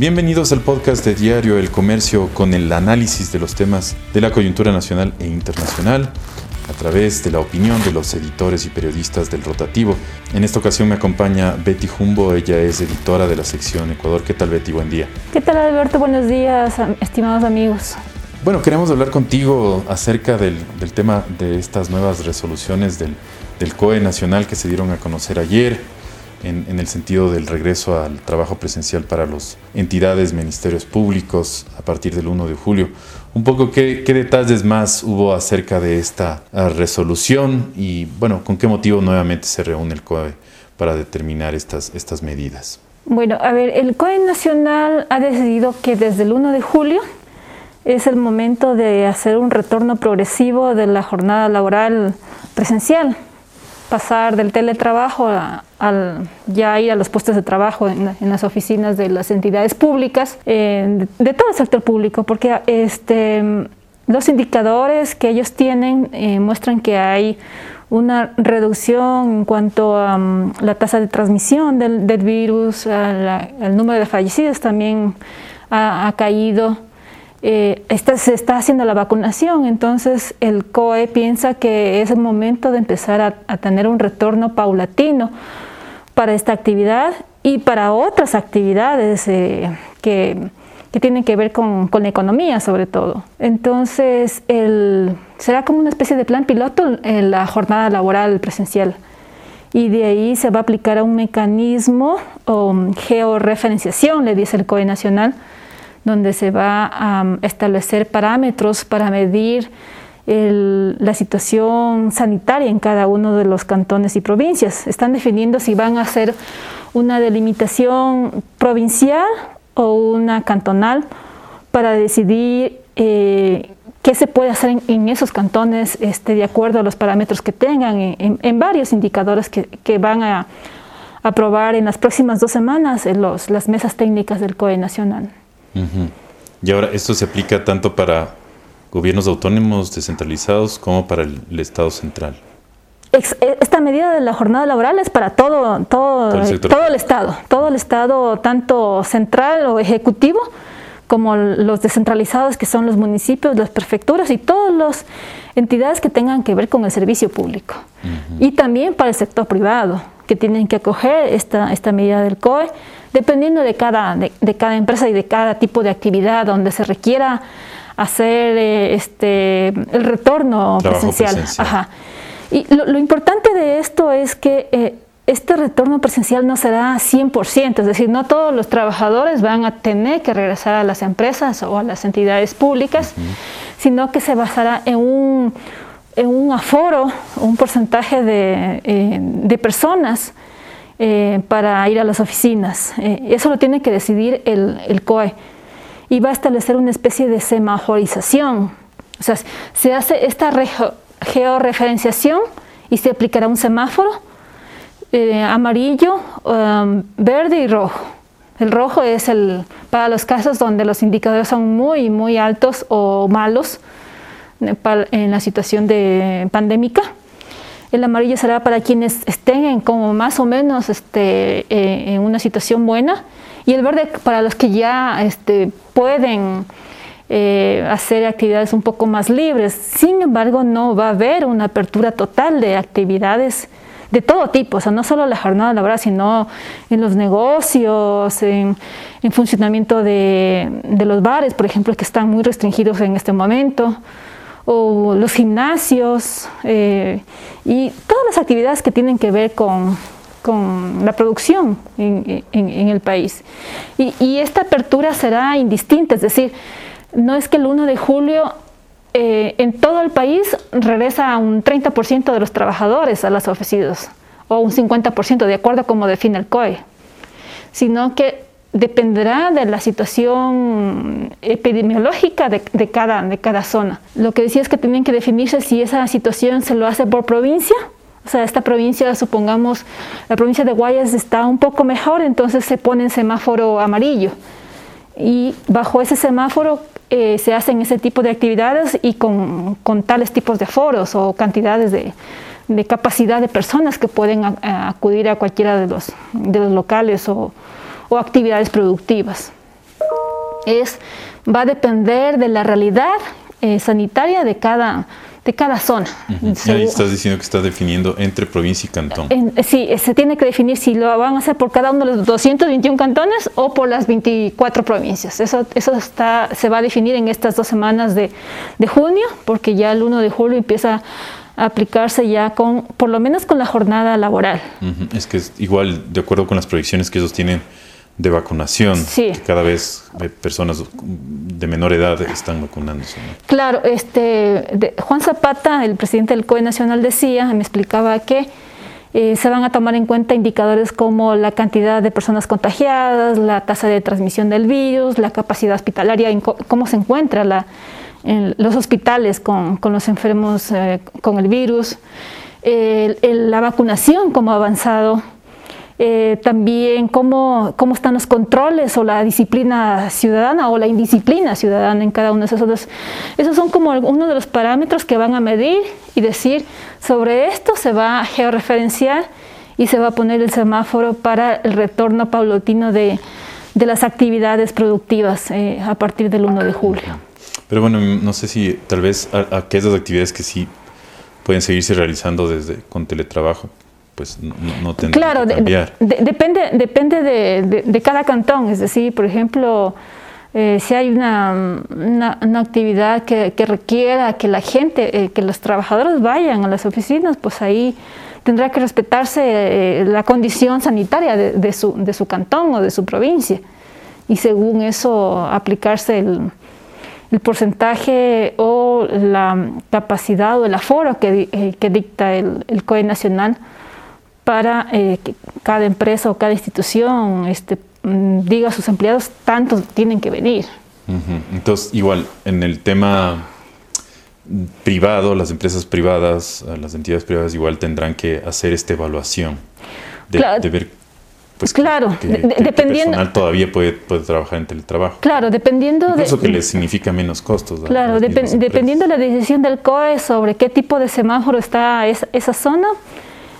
Bienvenidos al podcast de Diario El Comercio con el análisis de los temas de la coyuntura nacional e internacional a través de la opinión de los editores y periodistas del rotativo. En esta ocasión me acompaña Betty Jumbo, ella es editora de la sección Ecuador. ¿Qué tal Betty? Buen día. ¿Qué tal Alberto? Buenos días, estimados amigos. Bueno, queremos hablar contigo acerca del, tema de estas nuevas resoluciones del, del COE nacional que se dieron a conocer ayer en, el sentido del regreso al trabajo presencial para las entidades, ministerios públicos a partir del 1 de julio. Un poco qué, detalles más hubo acerca de esta ah, resolución y bueno, con qué motivo nuevamente se reúne el COE para determinar estas, estas medidas. Bueno, a ver, el COE nacional ha decidido que desde el 1 de julio es el momento de hacer un retorno progresivo de la jornada laboral presencial pasar del teletrabajo a, al ya ir a los puestos de trabajo en, las oficinas de las entidades públicas, eh, de, todo el sector público, porque este, los indicadores que ellos tienen eh, muestran que hay una reducción en cuanto a mm, la tasa de transmisión del, virus, el número de fallecidos también ha caído. Eh, se está haciendo la vacunación, entonces el COE piensa que es el momento de empezar a, tener un retorno paulatino para esta actividad y para otras actividades eh, que, tienen que ver con, la economía sobre todo. Entonces será como una especie de plan piloto en la jornada laboral presencial y de ahí se va a aplicar a un mecanismo o georreferenciación, le dice el COE nacional, donde se va a um, establecer parámetros para medir la situación sanitaria en cada uno de los cantones y provincias. Están definiendo si van a hacer una delimitación provincial o una cantonal para decidir eh, qué se puede hacer en, esos cantones este, de acuerdo a los parámetros que tengan, en, varios indicadores que, van a aprobar en las próximas dos semanas en las mesas técnicas del COE nacional. Y ahora, ¿esto se aplica tanto para gobiernos autónomos descentralizados como para el, Estado central? E, esta medida de la jornada laboral es para todo, todo, todo el, Estado, todo el Estado, tanto central o ejecutivo, como los descentralizados que son los municipios, las prefecturas y todas las entidades que tengan que ver con el servicio público. Y también para el sector privado, que tienen que acoger esta, esta medida del COE dependiendo de cada, de, cada empresa y de cada tipo de actividad donde se requiera hacer eh, este, el retorno presencial. Y lo, importante de esto es que eh, este retorno presencial no será 100%, es decir, no todos los trabajadores van a tener que regresar a las empresas o a las entidades públicas, sino que se basará en un, en un aforo, un porcentaje de, eh, de personas eh, para ir a las oficinas. Eh, eso lo tiene que decidir el, COE. Y va a establecer una especie de semaforización. O sea, se hace esta georreferenciación y se aplicará un semáforo eh, amarillo, um, verde y rojo. El rojo es el, para los casos donde los indicadores son muy, muy altos o malos en la situación de pandémica el amarillo será para quienes estén en como más o menos este, eh, en una situación buena. Y el verde para los que ya este, pueden eh, hacer actividades un poco más libres. Sin embargo, no va a haber una apertura total de actividades de todo tipo, o sea, no solo la jornada laboral, sino en los negocios, en, funcionamiento de, los bares, por ejemplo, que están muy restringidos en este momento o los gimnasios eh, y todas las actividades que tienen que ver con, la producción en, el país. Y, esta apertura será indistinta, es decir, no es que el 1 de julio eh, en todo el país regresa un 30% de los trabajadores a las oficinas o un 50% de acuerdo a como define el COE, sino que dependerá de la situación epidemiológica de, cada, de cada zona. Lo que decía es que tienen que definirse si esa situación se lo hace por provincia. O sea, esta provincia, supongamos, la provincia de Guayas está un poco mejor, entonces se pone en semáforo amarillo. Y bajo ese semáforo eh, se hacen ese tipo de actividades y con, tales tipos de foros o cantidades de, capacidad de personas que pueden acudir a cualquiera de los, de los locales o, o actividades productivas. es, va a depender de la realidad eh, sanitaria de cada, de cada zona. Ahí estás diciendo que está definiendo entre provincia y cantón. sí, se tiene que definir si lo van a hacer por cada uno de los 221 cantones o por las 24 provincias. Eso, eso está, se va a definir en estas dos semanas de, de junio, porque ya el 1 de julio empieza a aplicarse ya con, por lo menos con la jornada laboral. Es que es igual, de acuerdo con las proyecciones que ellos tienen, de vacunación, que cada vez personas de menor edad están vacunándose. Claro, este, Juan Zapata, el presidente del COE Nacional, decía, me explicaba que eh, se van a tomar en cuenta indicadores como la cantidad de personas contagiadas, la tasa de transmisión del virus, la capacidad hospitalaria, cómo se encuentra la, en los hospitales con, con los enfermos eh, con el virus, la vacunación, cómo ha avanzado eh, también cómo, cómo están los controles o la disciplina ciudadana o la indisciplina ciudadana en cada uno de esos. Dos. Esos son como uno de los parámetros que van a medir y decir sobre esto se va a georreferenciar y se va a poner el semáforo para el retorno paulatino de, de las actividades productivas eh, a partir del 1 de julio. Pero bueno, no sé si tal vez aquellas actividades que sí pueden seguirse realizando desde con teletrabajo pues no, no claro, que cambiar. depende, depende de, cada cantón, es decir, por ejemplo, eh, si hay una, una, actividad que, que, requiera que la gente, eh, que los trabajadores vayan a las oficinas, pues ahí tendrá que respetarse eh, la condición sanitaria de, su, de su cantón o de su provincia y según eso aplicarse el, el porcentaje o la capacidad o el aforo que, que dicta el, el COE nacional para eh, que cada empresa o cada institución este, mm, diga a sus empleados, tantos tienen que venir. Entonces, igual, en el tema privado, las empresas privadas, las entidades privadas igual tendrán que hacer esta evaluación de, ver pues claro, que, dependiendo. personal todavía puede, puede, trabajar en teletrabajo. Claro, dependiendo de. Eso que les significa menos costos. Claro, dependiendo de la decisión del COE sobre qué tipo de semáforo está esa, esa zona,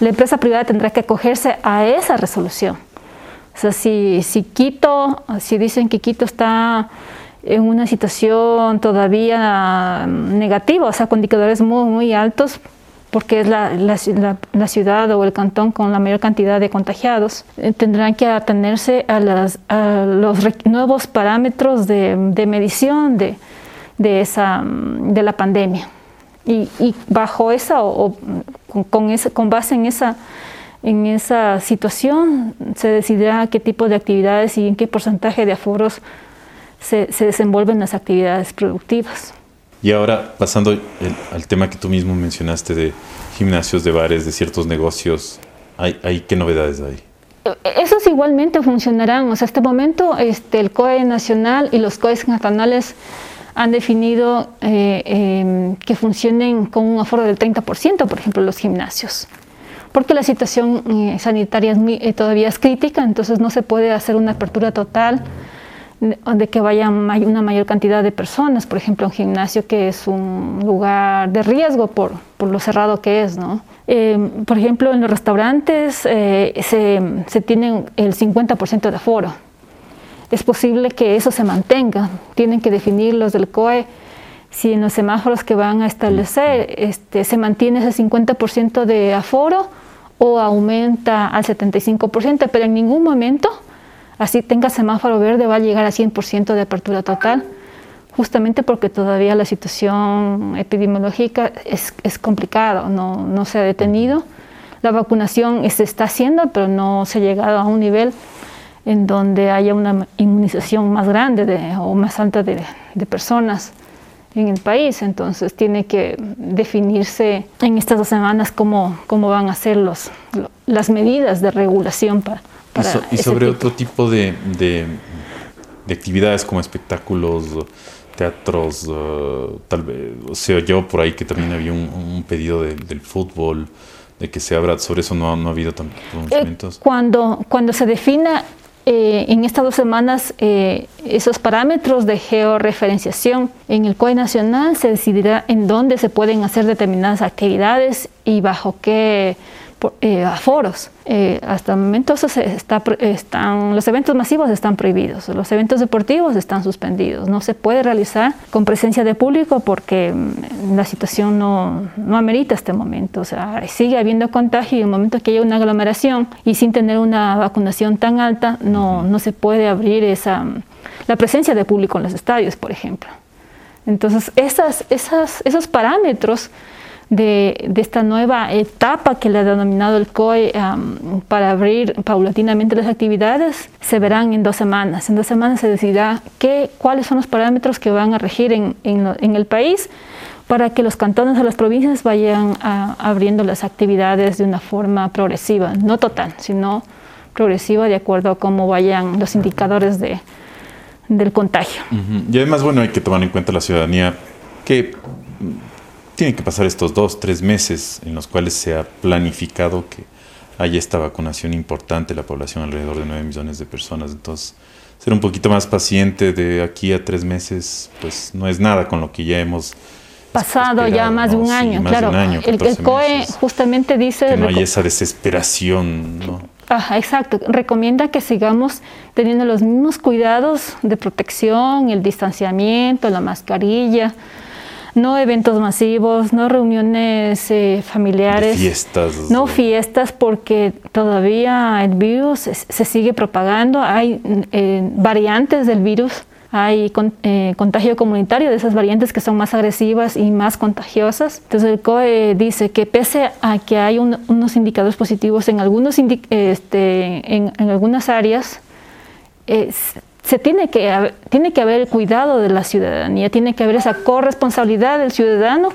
la empresa privada tendrá que acogerse a esa resolución. O sea, si, si Quito, si dicen que Quito está en una situación todavía negativa, o sea, con indicadores muy, muy altos, porque es la, la, ciudad o el cantón con la mayor cantidad de contagiados, eh, tendrán que atenerse a, los nuevos parámetros de, de medición de, de, esa, de la pandemia. Y, y bajo esa o, con, esa, con base en esa, en esa situación se decidirá qué tipo de actividades y en qué porcentaje de aforos se, se desenvuelven las actividades productivas. Y ahora, pasando al tema que tú mismo mencionaste de gimnasios, de bares, de ciertos negocios, ¿hay, hay qué novedades hay? Esos igualmente funcionarán. O sea, hasta este momento este, el COE nacional y los COEs nacionales han definido eh, em, que funcionen con un aforo del 30%, por ejemplo, los gimnasios. Porque la situación eh, sanitaria es eh, todavía es crítica, entonces no se puede hacer una apertura total de que vaya una mayor cantidad de personas, por ejemplo, un gimnasio que es un lugar de riesgo por, por lo cerrado que es, ¿no? Em, por ejemplo, en los restaurantes se, se tienen el 50% de aforo, es posible que eso se mantenga. Tienen que definir los del COE si en los semáforos que van a establecer este, se mantiene ese 50% de aforo o aumenta al 75%, pero en ningún momento, así tenga semáforo verde, va a llegar a 100% de apertura total, justamente porque todavía la situación epidemiológica es, es complicada, no, no se ha detenido. La vacunación se está haciendo, pero no se ha llegado a un nivel en donde haya una inmunización más grande de, o más alta de, de, personas en el país. Entonces tiene que definirse en estas dos semanas cómo, cómo van a ser los, las medidas de regulación para... para y, sobre otro tipo de, de, actividades como espectáculos, teatros, uh, tal vez, o sea, yo por ahí que también había un, pedido del fútbol, de que se abra, sobre eso no, no ha habido tantos. Eh, cuando, cuando se defina eh, en estas dos semanas eh, esos parámetros de georreferenciación en el COE nacional se decidirá en dónde se pueden hacer determinadas actividades y bajo qué eh, aforos. Eh, hasta el momento está, están, los eventos masivos están prohibidos, los eventos deportivos están suspendidos. No se puede realizar con presencia de público porque mm, la situación no, no amerita este momento. O sea, sigue habiendo contagio y en el momento que haya una aglomeración y sin tener una vacunación tan alta, no, no se puede abrir esa, la presencia de público en los estadios, por ejemplo. Entonces, esas, esas, esos parámetros de, esta nueva etapa que le ha denominado el COE para abrir paulatinamente las actividades se verán en dos semanas. En dos semanas se decidirá qué, cuáles son los parámetros que van a regir en, en, el país para que los cantones o las provincias vayan abriendo las actividades de una forma progresiva, no total, sino progresiva de acuerdo a cómo vayan los indicadores de, del contagio. Y además, bueno, hay que tomar en cuenta la ciudadanía que tiene que pasar estos dos, tres meses en los cuales se ha planificado que haya esta vacunación importante, la población alrededor de 9 millones de personas. Entonces, ser un poquito más paciente de aquí a tres meses, pues no es nada con lo que ya hemos pasado ya más de un año, claro. el, COE justamente dice... Que no hay esa desesperación, ¿no? Ajá, exacto. Recomienda que sigamos teniendo los mismos cuidados de protección, el distanciamiento, la mascarilla, no eventos masivos, no reuniones eh, familiares, fiestas, no fiestas porque todavía el virus se, sigue propagando, hay eh, variantes del virus, hay eh, contagio comunitario de esas variantes que son más agresivas y más contagiosas. Entonces el COE dice que pese a que hay unos indicadores positivos en, algunos este, en, en, algunas áreas, se tiene que, tiene que haber cuidado de la ciudadanía, tiene que haber esa corresponsabilidad del ciudadano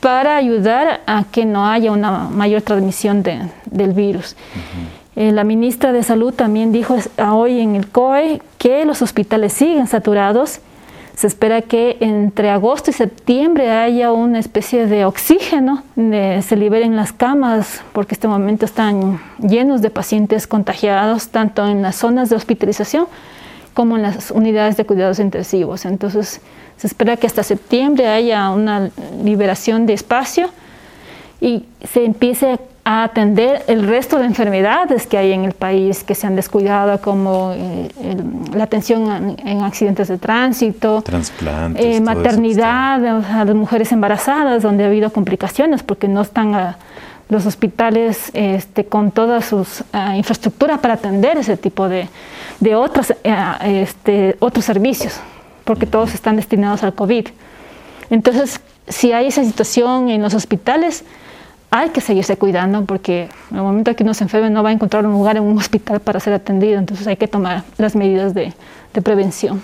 para ayudar a que no haya una mayor transmisión del virus. Eh, la ministra de Salud también dijo hoy en el COE que los hospitales siguen saturados. Se espera que entre agosto y septiembre haya una especie de oxígeno, se liberen las camas, porque este momento están llenos de pacientes contagiados, tanto en las zonas de hospitalización como en las unidades de cuidados intensivos. Entonces, se espera que hasta septiembre haya una liberación de espacio y se empiece a atender el resto de enfermedades que hay en el país que se han descuidado, como eh, la atención en, accidentes de tránsito, eh, maternidad a las mujeres embarazadas, donde ha habido complicaciones porque no están a, los hospitales este, con toda su ah, infraestructura para atender ese tipo de, de otros, eh, este, otros servicios, porque todos están destinados al COVID. Entonces, si hay esa situación en los hospitales, hay que seguirse cuidando porque en el momento que uno se enferme no va a encontrar un lugar en un hospital para ser atendido, entonces hay que tomar las medidas de, prevención.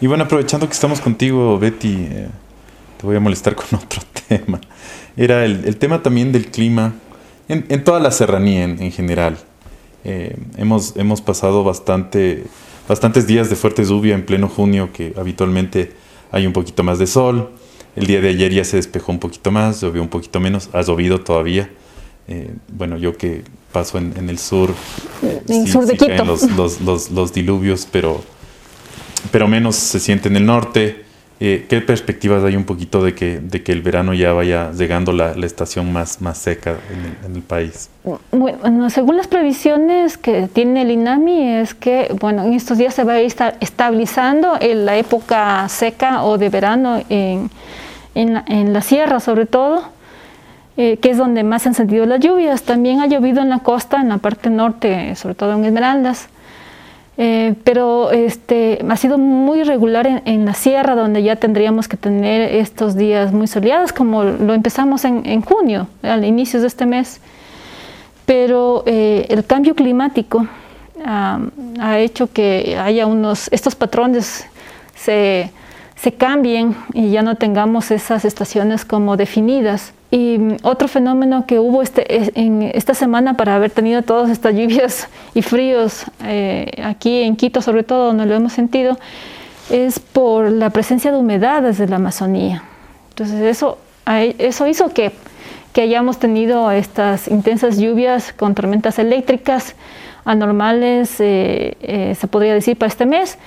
Y bueno, aprovechando que estamos contigo, Betty, eh, te voy a molestar con otro tema. Era el, tema también del clima en, toda la serranía en general. Eh, hemos, hemos pasado bastante, bastantes días de fuerte lluvia en pleno junio, que habitualmente hay un poquito más de sol. El día de ayer ya se despejó un poquito más, llovió un poquito menos, ha llovido todavía. Eh, bueno, yo que paso en, el sur, en sur de Quito. Los, los, los, los, diluvios, pero, pero menos se siente en el norte. Eh, ¿Qué perspectivas hay un poquito de que, de que el verano ya vaya llegando la, la estación más, más seca en el, país? Bueno, según las previsiones que tiene el INAMI es que bueno, en estos días se va a ir estabilizando en la época seca o de verano en, en, la, en la sierra sobre todo, eh, que es donde más se han sentido las lluvias. También ha llovido en la costa, en la parte norte, sobre todo en Esmeraldas. Eh, pero este, ha sido muy regular en, la sierra, donde ya tendríamos que tener estos días muy soleados, como lo empezamos en, junio, al inicio de este mes. Pero eh, el cambio climático ha hecho que haya unos, estos patrones se, se cambien y ya no tengamos esas estaciones como definidas. Y otro fenómeno que hubo este, en esta semana para haber tenido todas estas lluvias y fríos eh, aquí en Quito, sobre todo donde lo hemos sentido, es por la presencia de humedad desde la Amazonía. Entonces eso, eso hizo que que hayamos tenido estas intensas lluvias con tormentas eléctricas anormales, eh, eh, se podría decir, para este mes,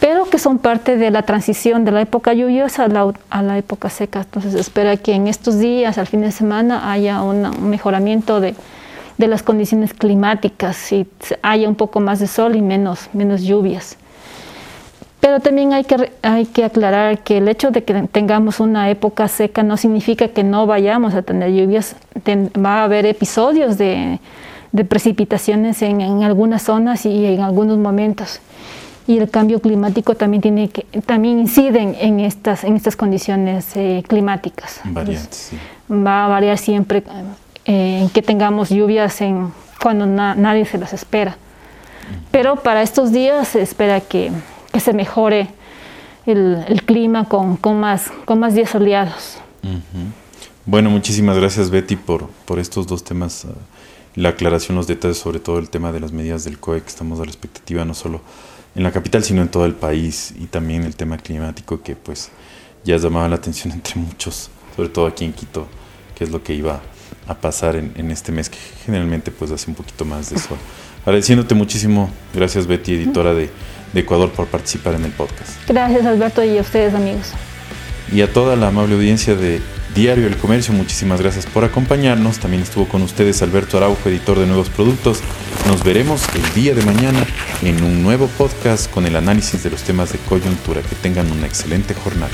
pero que son parte de la transición de la época lluviosa a la, época seca. Entonces espera que en estos días, al fin de semana, haya un mejoramiento de, las condiciones climáticas y haya un poco más de sol y menos, menos lluvias. Pero también hay que, hay que aclarar que el hecho de que tengamos una época seca no significa que no vayamos a tener lluvias. va a haber episodios de, de precipitaciones en, algunas zonas y en algunos momentos. Y el cambio climático también, tiene que, también incide en estas, en estas condiciones eh, climáticas. Va a variar siempre eh, en que tengamos lluvias en, cuando nadie se las espera. Pero para estos días se espera que, que se mejore el, el clima con, con, más, con más días soleados. Bueno, muchísimas gracias Betty por, por estos dos temas. La aclaración, los detalles sobre todo el tema de las medidas del COE, que estamos a la expectativa no solo en la capital, sino en todo el país, y también el tema climático que pues ya llamaba la atención entre muchos, sobre todo aquí en Quito, que es lo que iba a pasar en, este mes, que generalmente pues hace un poquito más de sol. Agradeciéndote muchísimo, gracias Betty, editora de, de Ecuador, por participar en el podcast. Gracias Alberto y a ustedes amigos. Y a toda la amable audiencia de Diario El Comercio, muchísimas gracias por acompañarnos. También estuvo con ustedes Alberto Araujo, editor de nuevos productos. Nos veremos el día de mañana en un nuevo podcast con el análisis de los temas de coyuntura. Que tengan una excelente jornada.